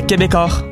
Québecor.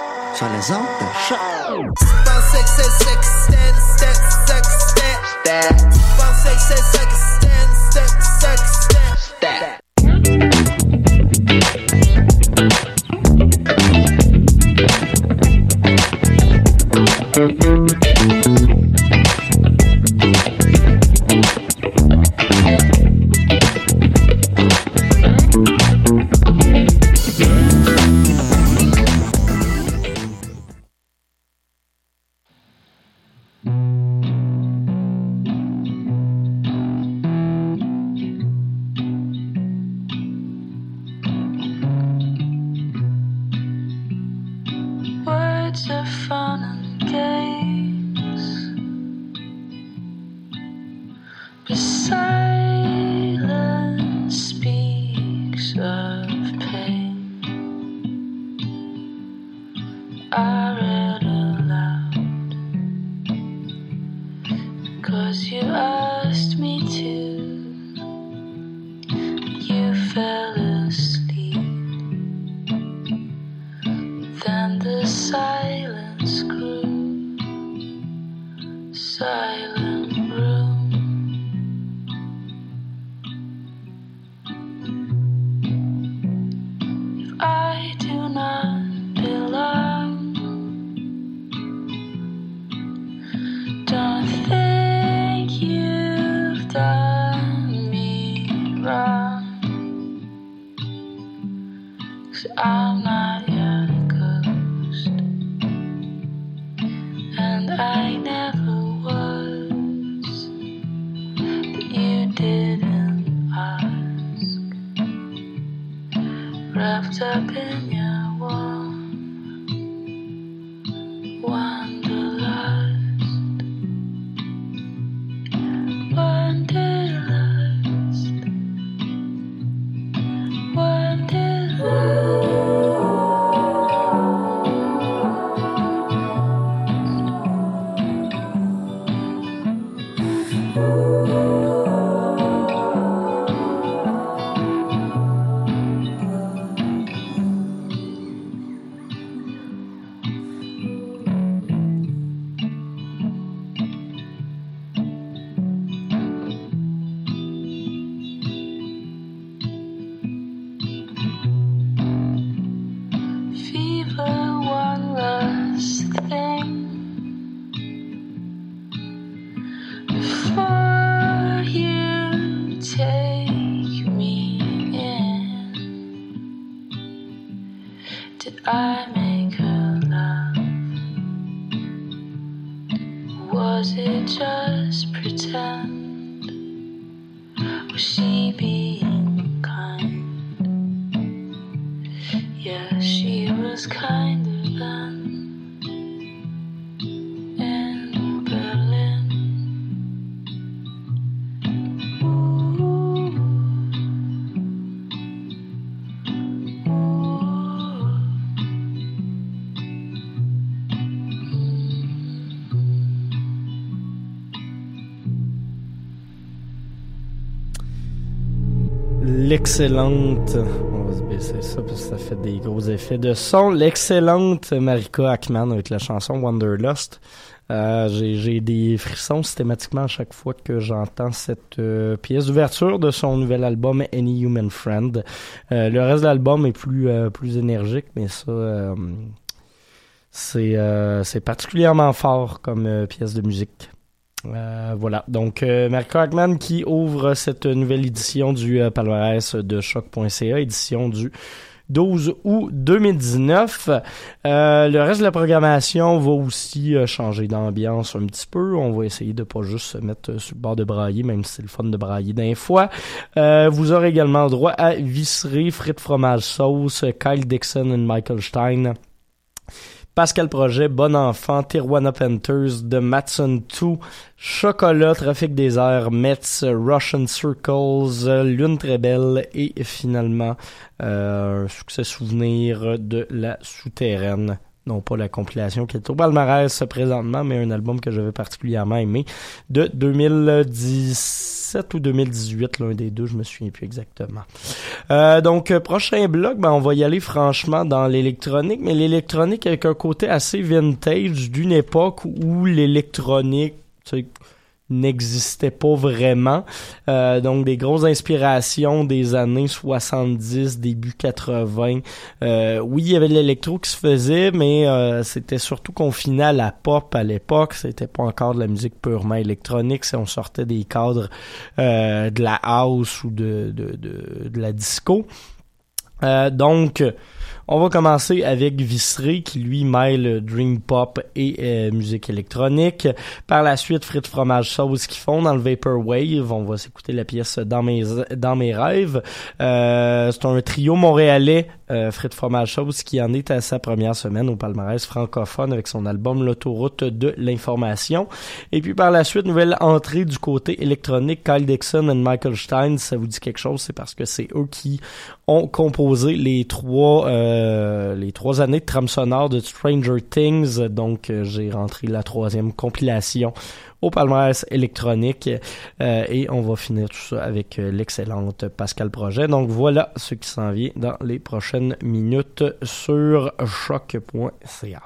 sur les ondes de choc. Cause I'm not your ghost, and I never was. But you didn't ask. Wrapped up in l'excellente. On va se baisser ça parce que ça fait des gros effets de son. L'excellente Marika Ackman avec la chanson Wanderlust. Euh, j'ai des frissons systématiquement à chaque fois que j'entends cette euh, pièce d'ouverture de son nouvel album Any Human Friend. Euh, le reste de l'album est plus plus énergique, mais ça c'est particulièrement fort comme pièce de musique. Euh, voilà, donc euh, Mark Hackman qui ouvre cette nouvelle édition du euh, palmarès de choc.ca, édition du 12 août 2019. Euh, le reste de la programmation va aussi changer d'ambiance un petit peu. On va essayer de pas juste se mettre sur le bord de brailler, même si c'est le fun de brailler d'un fois. vous aurez également droit à visserie, frites fromage sauce, Kyle Dixon et Michael Stein. Pascal Projet, Bon Enfant, Tijuana Panthers, The Matson 2, Chocolat, Trafic des airs, Mets, Russian Circles, Lune très belle et finalement euh, un succès souvenir de la souterraine non pas la compilation qui est au palmarès présentement, mais un album que j'avais particulièrement aimé de 2017 ou 2018, l'un des deux, je me souviens plus exactement. Euh, donc, euh, prochain bloc, ben, on va y aller franchement dans l'électronique, mais l'électronique avec un côté assez vintage d'une époque où l'électronique, n'existait pas vraiment. Euh, donc des grosses inspirations des années 70, début 80. Euh, oui, il y avait de l'électro qui se faisait, mais euh, c'était surtout confiné à la pop à l'époque. C'était pas encore de la musique purement électronique. Si on sortait des cadres de la house ou de, de, de, de la disco. donc on va commencer avec Vissery qui lui mêle dream pop et euh, musique électronique. Par la suite, Frites Fromage Sauce qui font dans le Vaporwave. On va s'écouter la pièce dans mes dans mes rêves. Euh, c'est un trio montréalais euh, Frites Fromage Sauce qui en est à sa première semaine au palmarès francophone avec son album L'autoroute de l'information. Et puis par la suite, nouvelle entrée du côté électronique Kyle Dixon et Michael Stein. ça vous dit quelque chose, c'est parce que c'est eux qui ont composé les trois euh, les trois années de trame sonore de Stranger Things. Donc euh, j'ai rentré la troisième compilation au palmarès électronique euh, et on va finir tout ça avec l'excellente Pascal Projet. Donc voilà ce qui s'en vient dans les prochaines minutes sur choc.ca.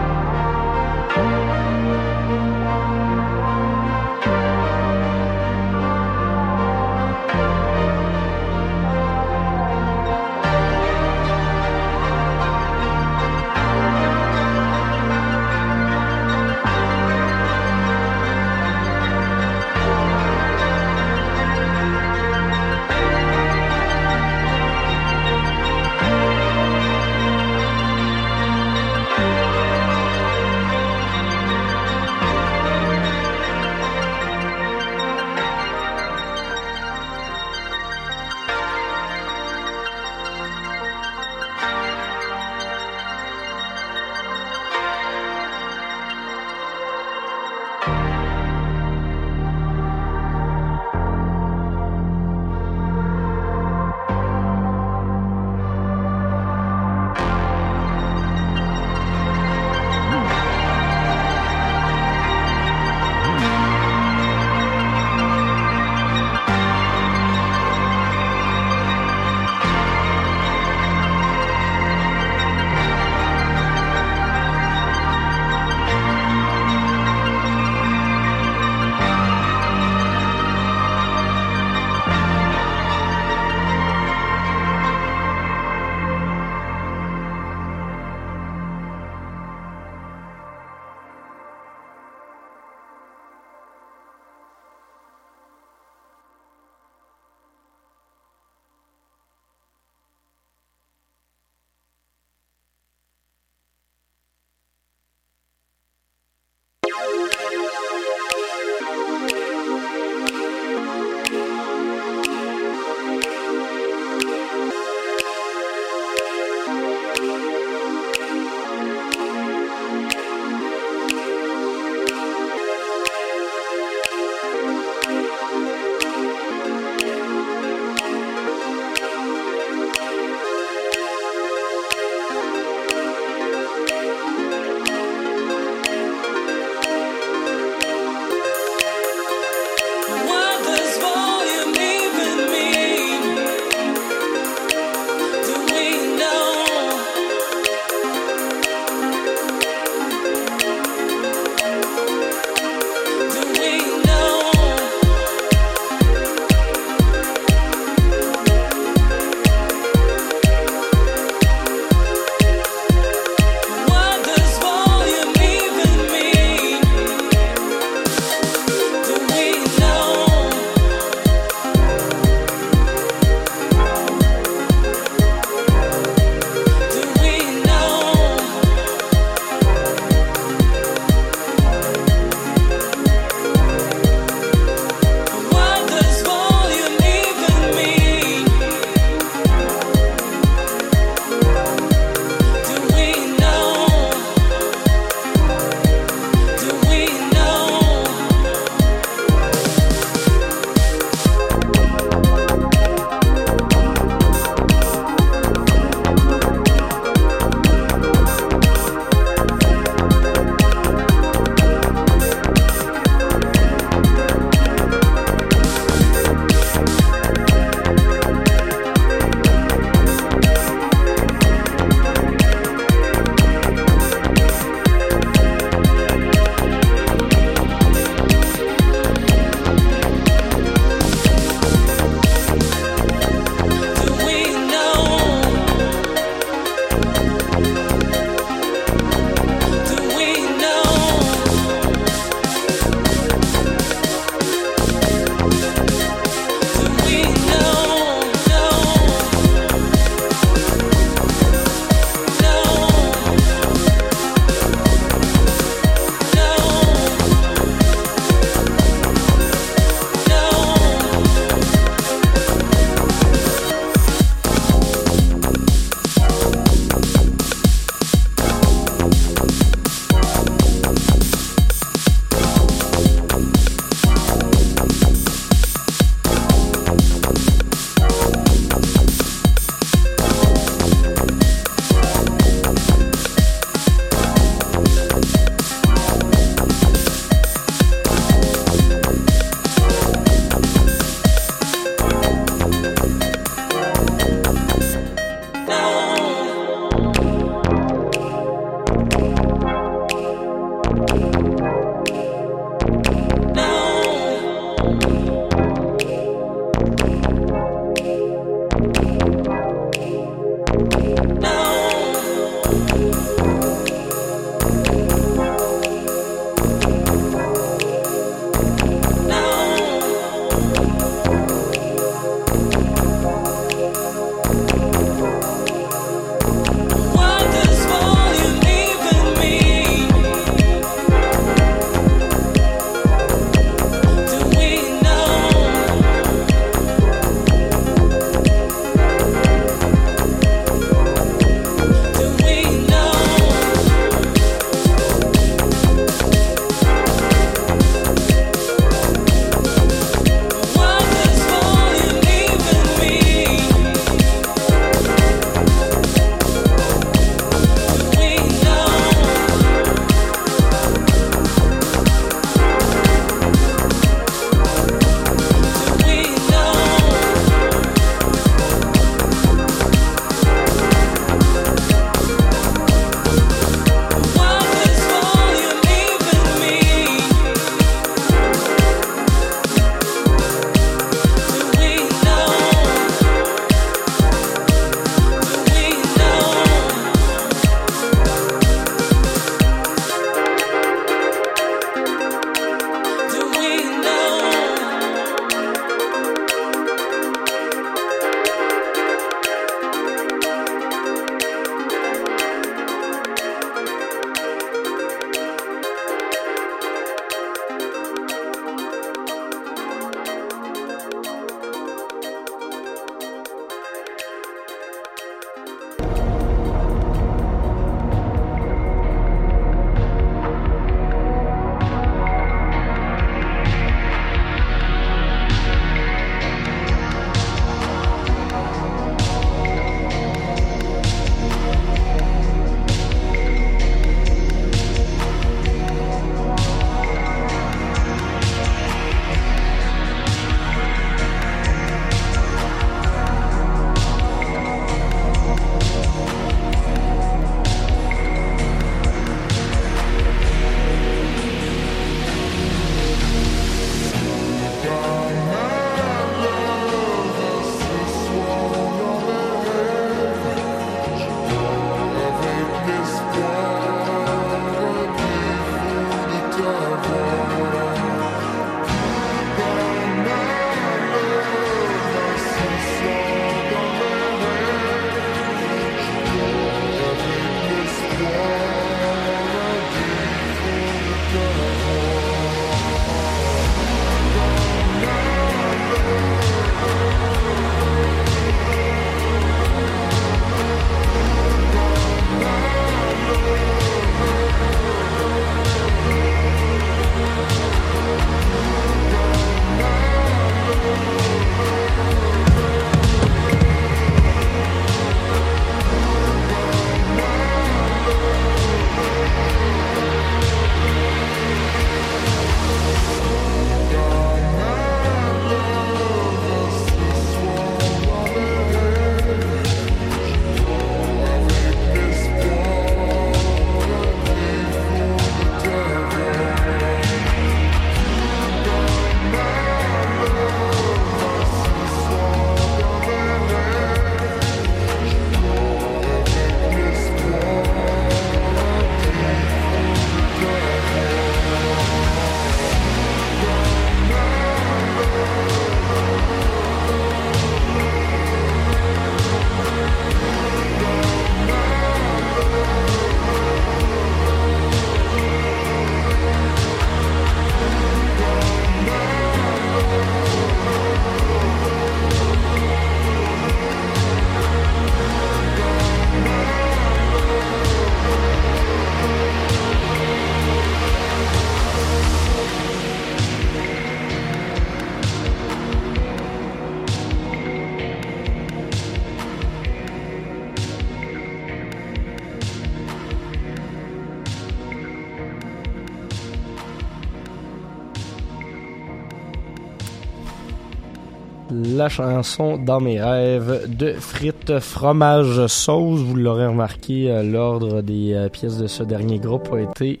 la chanson Dans mes rêves de frites fromage sauce. Vous l'aurez remarqué, euh, l'ordre des euh, pièces de ce dernier groupe a été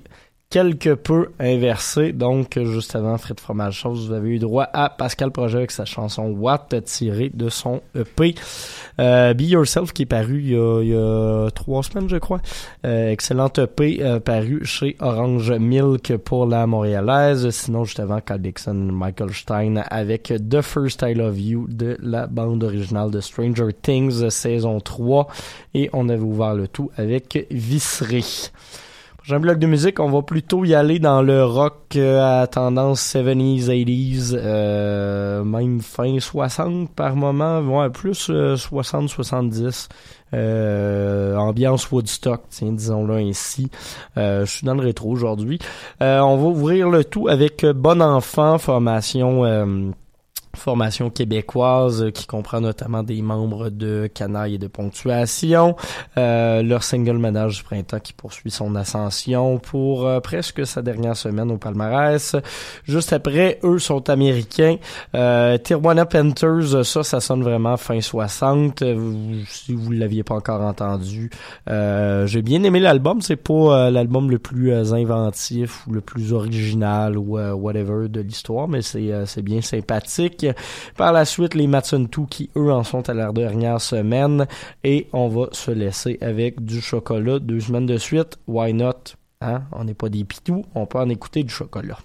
quelque peu inversé. Donc, juste avant Frites Fromage Sauce, vous avez eu droit à Pascal Projet avec sa chanson What tirée de son EP euh, Be Yourself qui est paru il y a, il y a trois semaines, je crois. Euh, excellente EP euh, paru chez Orange Milk pour la montréalaise. Sinon, juste avant, Carl Dixon, Michael Stein avec The First I Love You de la bande originale de Stranger Things saison 3. Et on avait ouvert le tout avec Vissery. Prochain bloc de musique, on va plutôt y aller dans le rock euh, à tendance 70s, 80s, euh, même fin 60 par moment, ouais, plus 60-70. Euh, ambiance Woodstock, tiens, disons-le ainsi. je suis dans le rétro aujourd'hui. on va ouvrir le tout avec Bon Enfant, formation formation québécoise qui comprend notamment des membres de Canaille et de Ponctuation. Euh, leur single Ménage du printemps qui poursuit son ascension pour euh, presque sa dernière semaine au palmarès. Juste après, eux sont américains. Euh, Tijuana Panthers, ça, ça sonne vraiment fin 60. si vous l'aviez pas encore entendu, euh, j'ai bien aimé l'album. C'est pas l'album le plus inventif ou le plus original ou whatever de l'histoire, mais c'est c'est bien sympathique. Par la suite, les Matson 2 qui, eux, en sont à leur dernière semaine. Et on va se laisser avec du chocolat deux semaines de suite. Why not? Hein? On n'est pas des pitous, on peut en écouter du chocolat.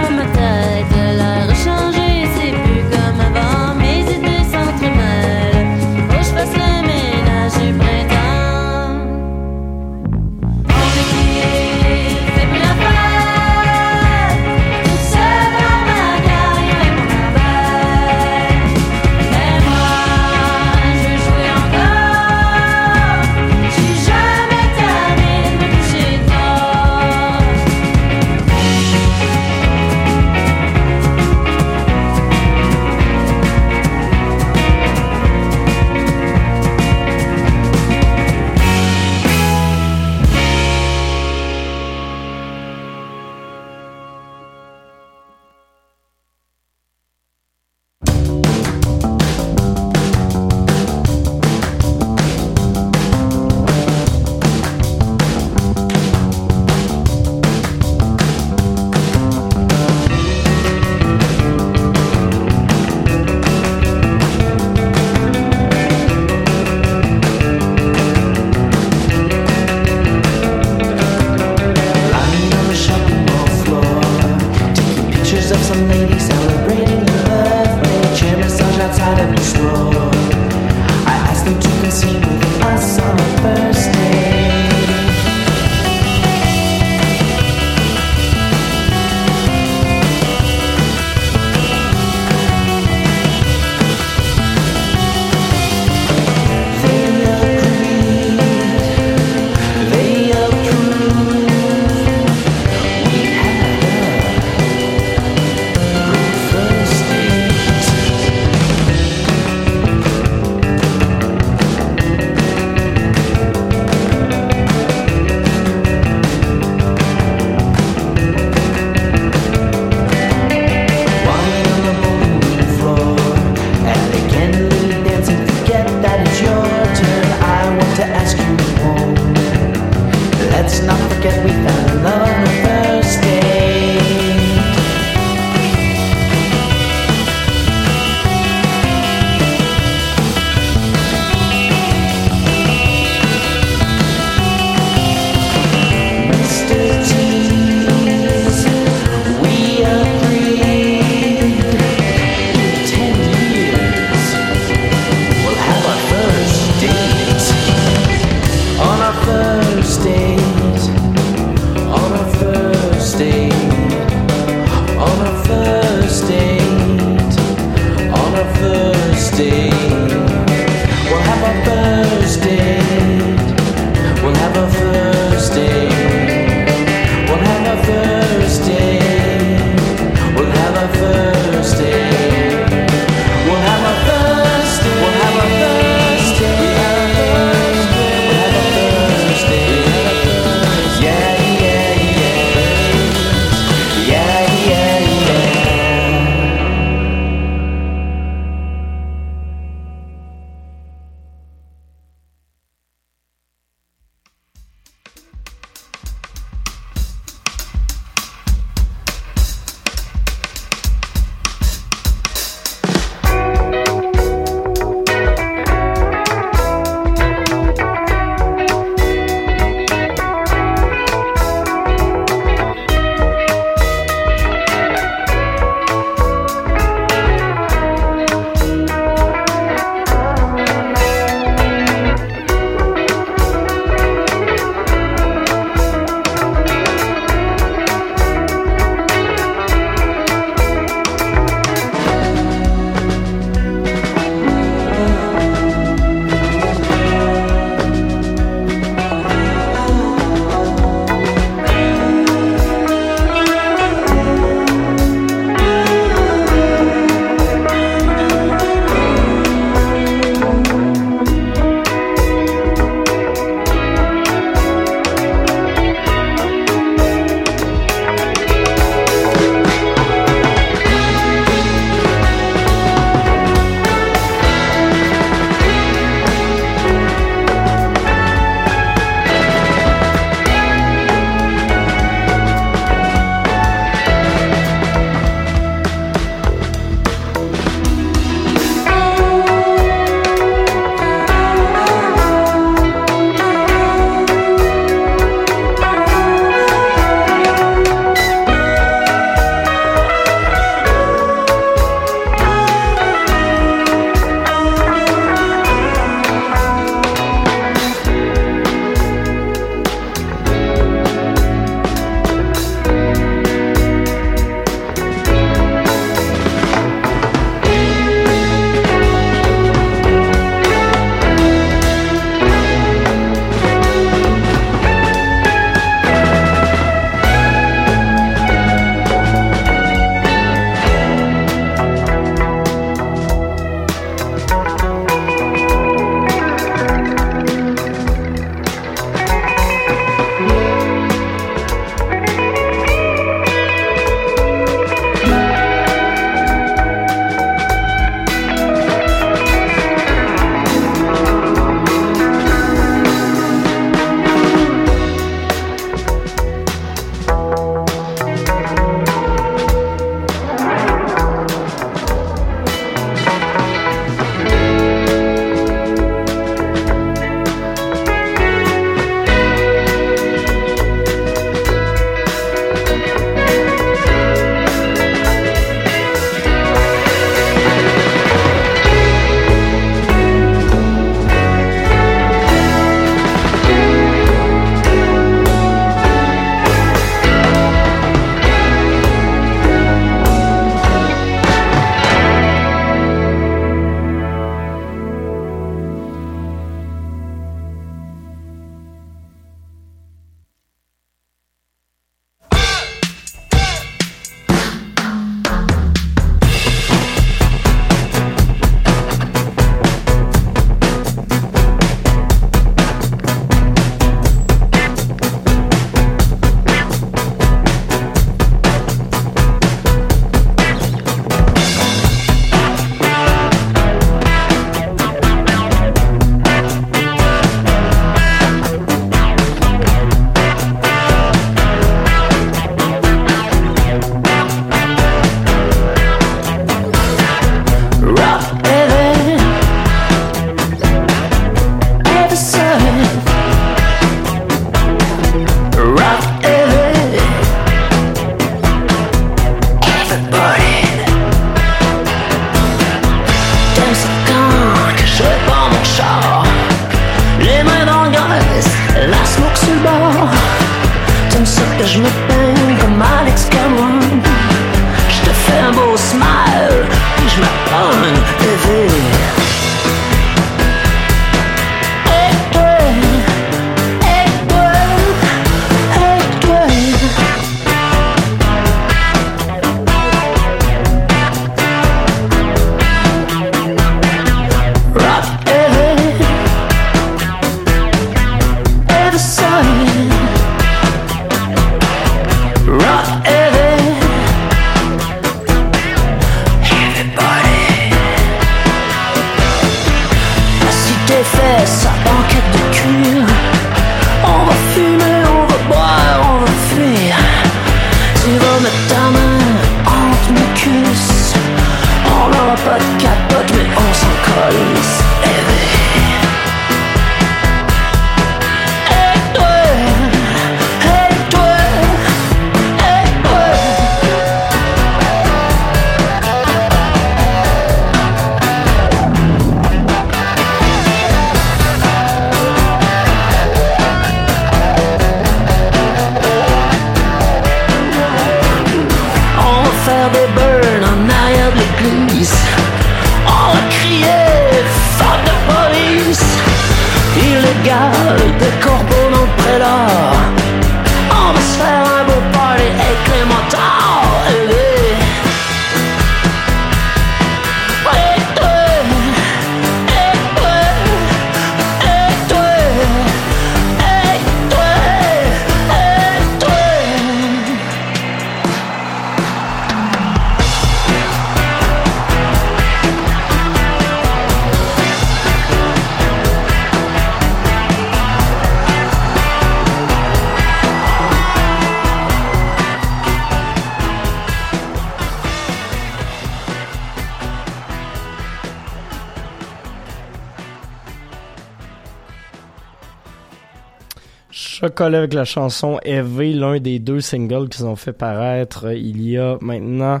Chocolat avec la chanson Heavy, l'un des deux singles qu'ils ont fait paraître euh, il y a maintenant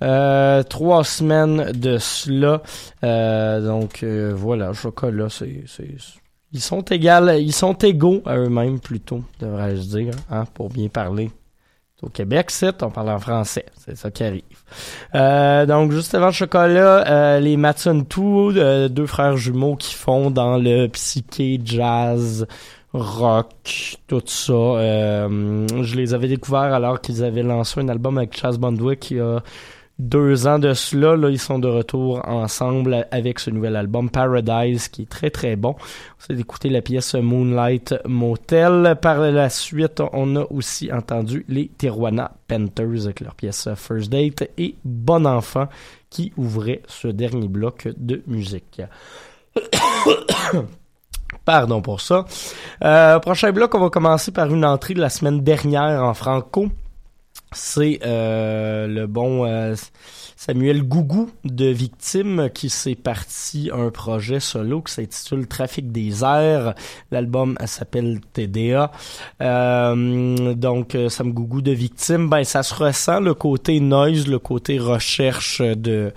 euh, trois semaines de cela. Euh, donc voilà, Chocolat, c'est, ils sont égales, ils sont égaux à eux-mêmes plutôt, devrais-je dire, hein, pour bien parler. Au Québec, c'est, on parle en français. C'est ça qui arrive. Donc, juste avant Chocolat, euh, les Matson 2, euh, deux frères jumeaux qui font dans le psyché, jazz, rock, tout ça. Euh, je les avais découverts alors qu'ils avaient lancé un album avec Chaz Bondwick il y a deux ans de cela. Là, ils sont de retour ensemble avec ce nouvel album Paradise qui est très très bon. On s'est écouté la pièce Moonlight Motel. Par la suite, on a aussi entendu les Tijuana Panthers avec leur pièce First Date et Bon Enfant qui ouvrait ce dernier bloc de musique. Pardon pour ça. Euh, prochain bloc, on va commencer par une entrée de la semaine dernière en franco. C'est euh, le bon euh, Samuel Gougou de Victime qui s'est parti un projet solo qui s'intitule Trafic des airs. L'album elle s'appelle TDA. Euh, donc Sam Gougou de Victime, ben ça se ressent le côté noise, le côté recherche de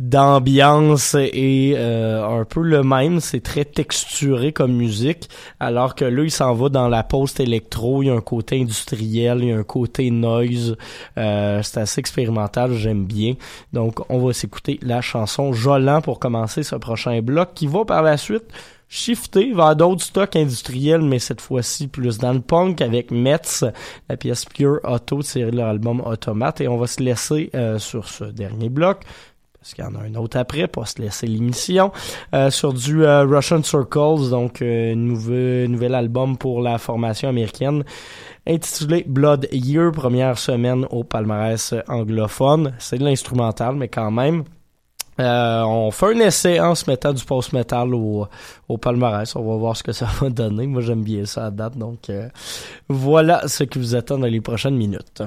d'ambiance est euh, un peu le même, c'est très texturé comme musique, alors que là il s'en va dans la post-électro, il y a un côté industriel, il y a un côté noise, euh, c'est assez expérimental, j'aime bien. Donc on va s'écouter la chanson Jolant pour commencer ce prochain bloc qui va par la suite shifter vers d'autres stocks industriels, mais cette fois-ci plus dans le punk avec Metz, la pièce Pure Auto tirée de leur album Automate, et on va se laisser euh, sur ce dernier bloc parce qu'il y en a un autre après, pour se laisser l'émission, euh, sur du euh, Russian Circles, donc euh, nouveau, nouvel album pour la formation américaine, intitulé Blood Year, première semaine au palmarès anglophone. C'est de l'instrumental, mais quand même. Euh, on fait un essai en se mettant du post-metal au, au palmarès. On va voir ce que ça va donner. Moi, j'aime bien ça à date. Donc, euh, voilà ce qui vous attend dans les prochaines minutes.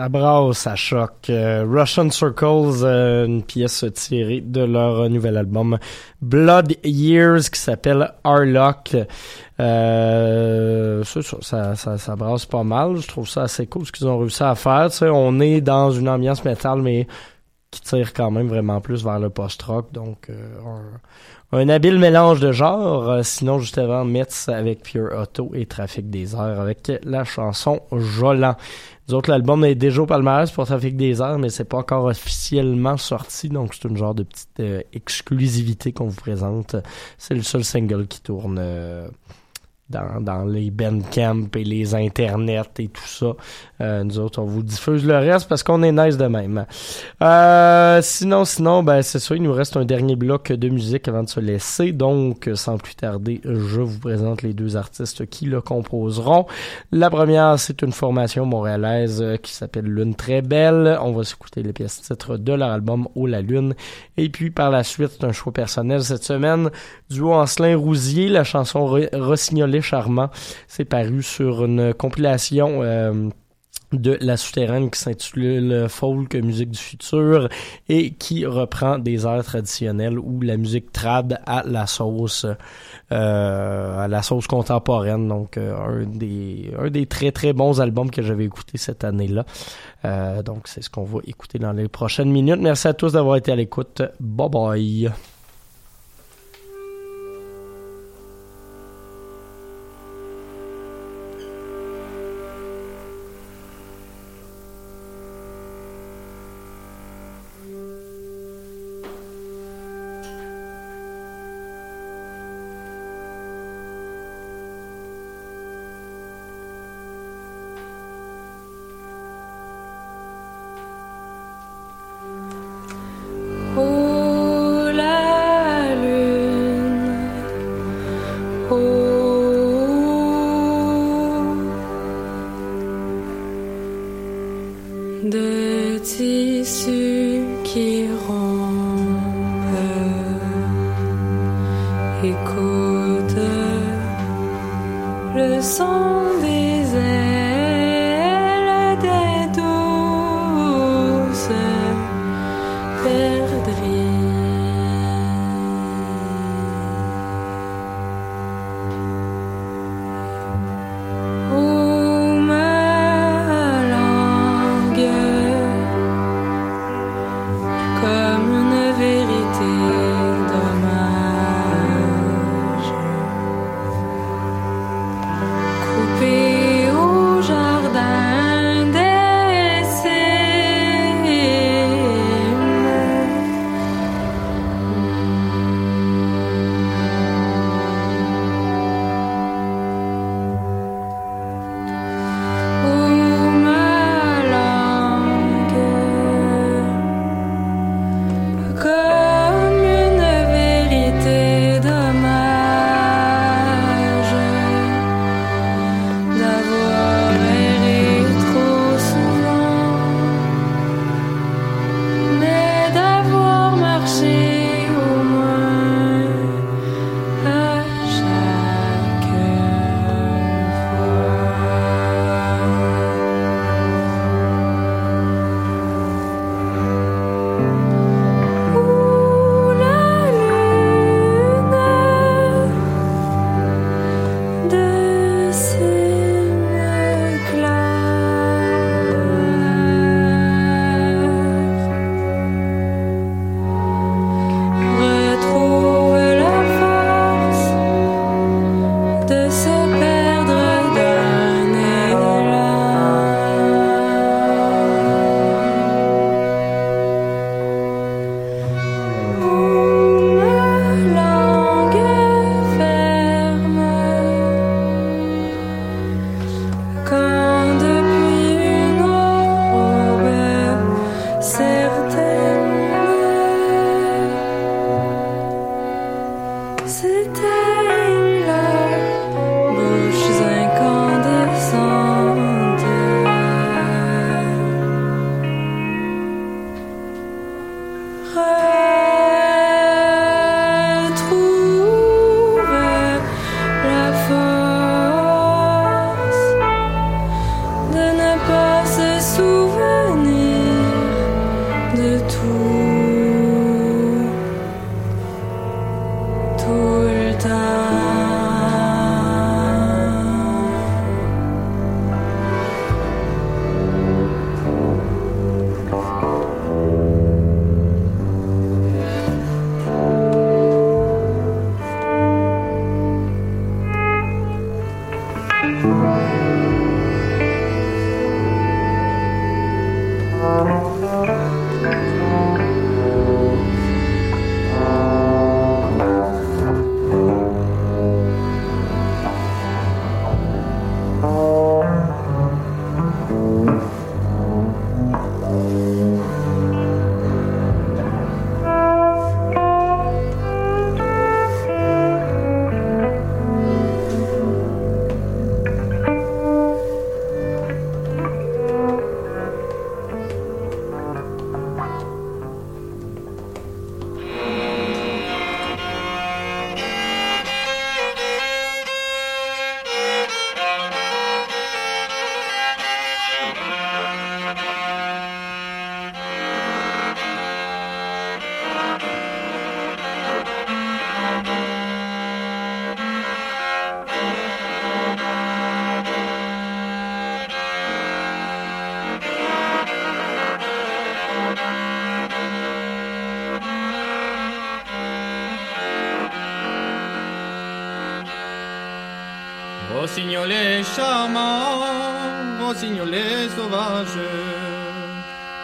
Ça brasse, ça choque. Euh, Russian Circles, euh, une pièce tirée de leur nouvel album Blood Years qui s'appelle Harlock. Euh, ça, ça, ça, brasse pas mal. Je trouve ça assez cool ce qu'ils ont réussi à faire. On est dans une ambiance métal, mais qui tire quand même vraiment plus vers le post-rock. Donc, euh, un habile mélange de genres, euh, sinon juste avant Metz avec Pure Auto et Trafic des Airs avec la chanson Jolant. Nous autres, l'album est déjà au palmarès pour Trafic des Airs, mais c'est pas encore officiellement sorti, donc c'est une genre de petite euh, exclusivité qu'on vous présente. C'est le seul single qui tourne euh, dans, dans les Bandcamp et les internets et tout ça. Euh, nous autres, on vous diffuse le reste parce qu'on est nice de même. Euh, sinon, sinon, ben c'est ça, il nous reste un dernier bloc de musique avant de se laisser. Donc, sans plus tarder, je vous présente les deux artistes qui le composeront. La première, c'est une formation montréalaise qui s'appelle Lune Très Belle. On va s'écouter les pièces titres de leur album Oh la Lune. Et puis par la suite, c'est un choix personnel cette semaine. Duo Ancelin Rousier, la chanson Rossignolé Charmant. C'est paru sur une compilation euh, de La Souterraine qui s'intitule Folk Musique du futur et qui reprend des airs traditionnels ou la musique trad à la sauce euh, à la sauce contemporaine. Donc euh, un des très très bons albums que j'avais écouté cette année-là. Donc c'est ce qu'on va écouter dans les prochaines minutes. Merci à tous d'avoir été à l'écoute. Bye bye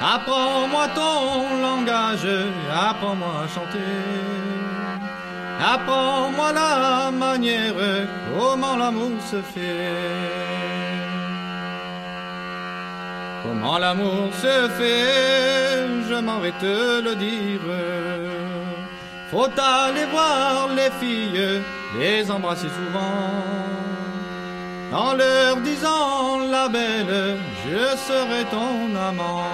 Apprends-moi ton langage, apprends-moi à chanter. Apprends-moi la manière, comment l'amour se fait. Comment l'amour se fait, je m'en vais te le dire. Faut aller voir les filles, les embrasser souvent. En leur disant la belle, je serai ton amant.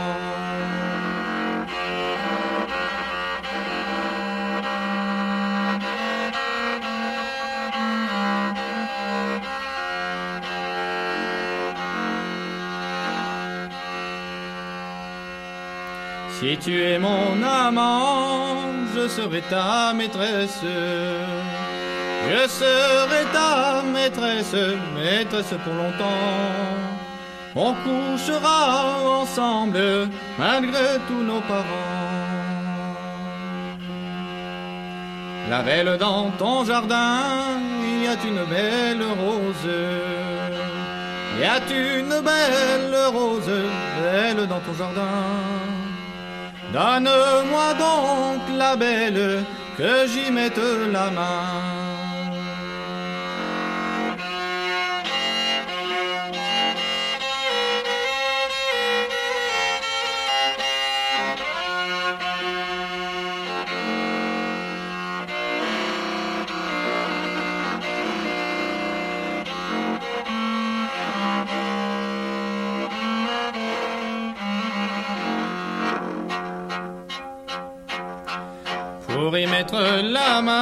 Si tu es mon amant, je serai ta maîtresse. Je serai ta maîtresse, maîtresse pour longtemps. On couchera ensemble malgré tous nos parents. La belle dans ton jardin, il y a une belle rose. Il y a une belle rose, belle dans ton jardin. Donne-moi donc la belle, que j'y mette la main. Pour y mettre la main.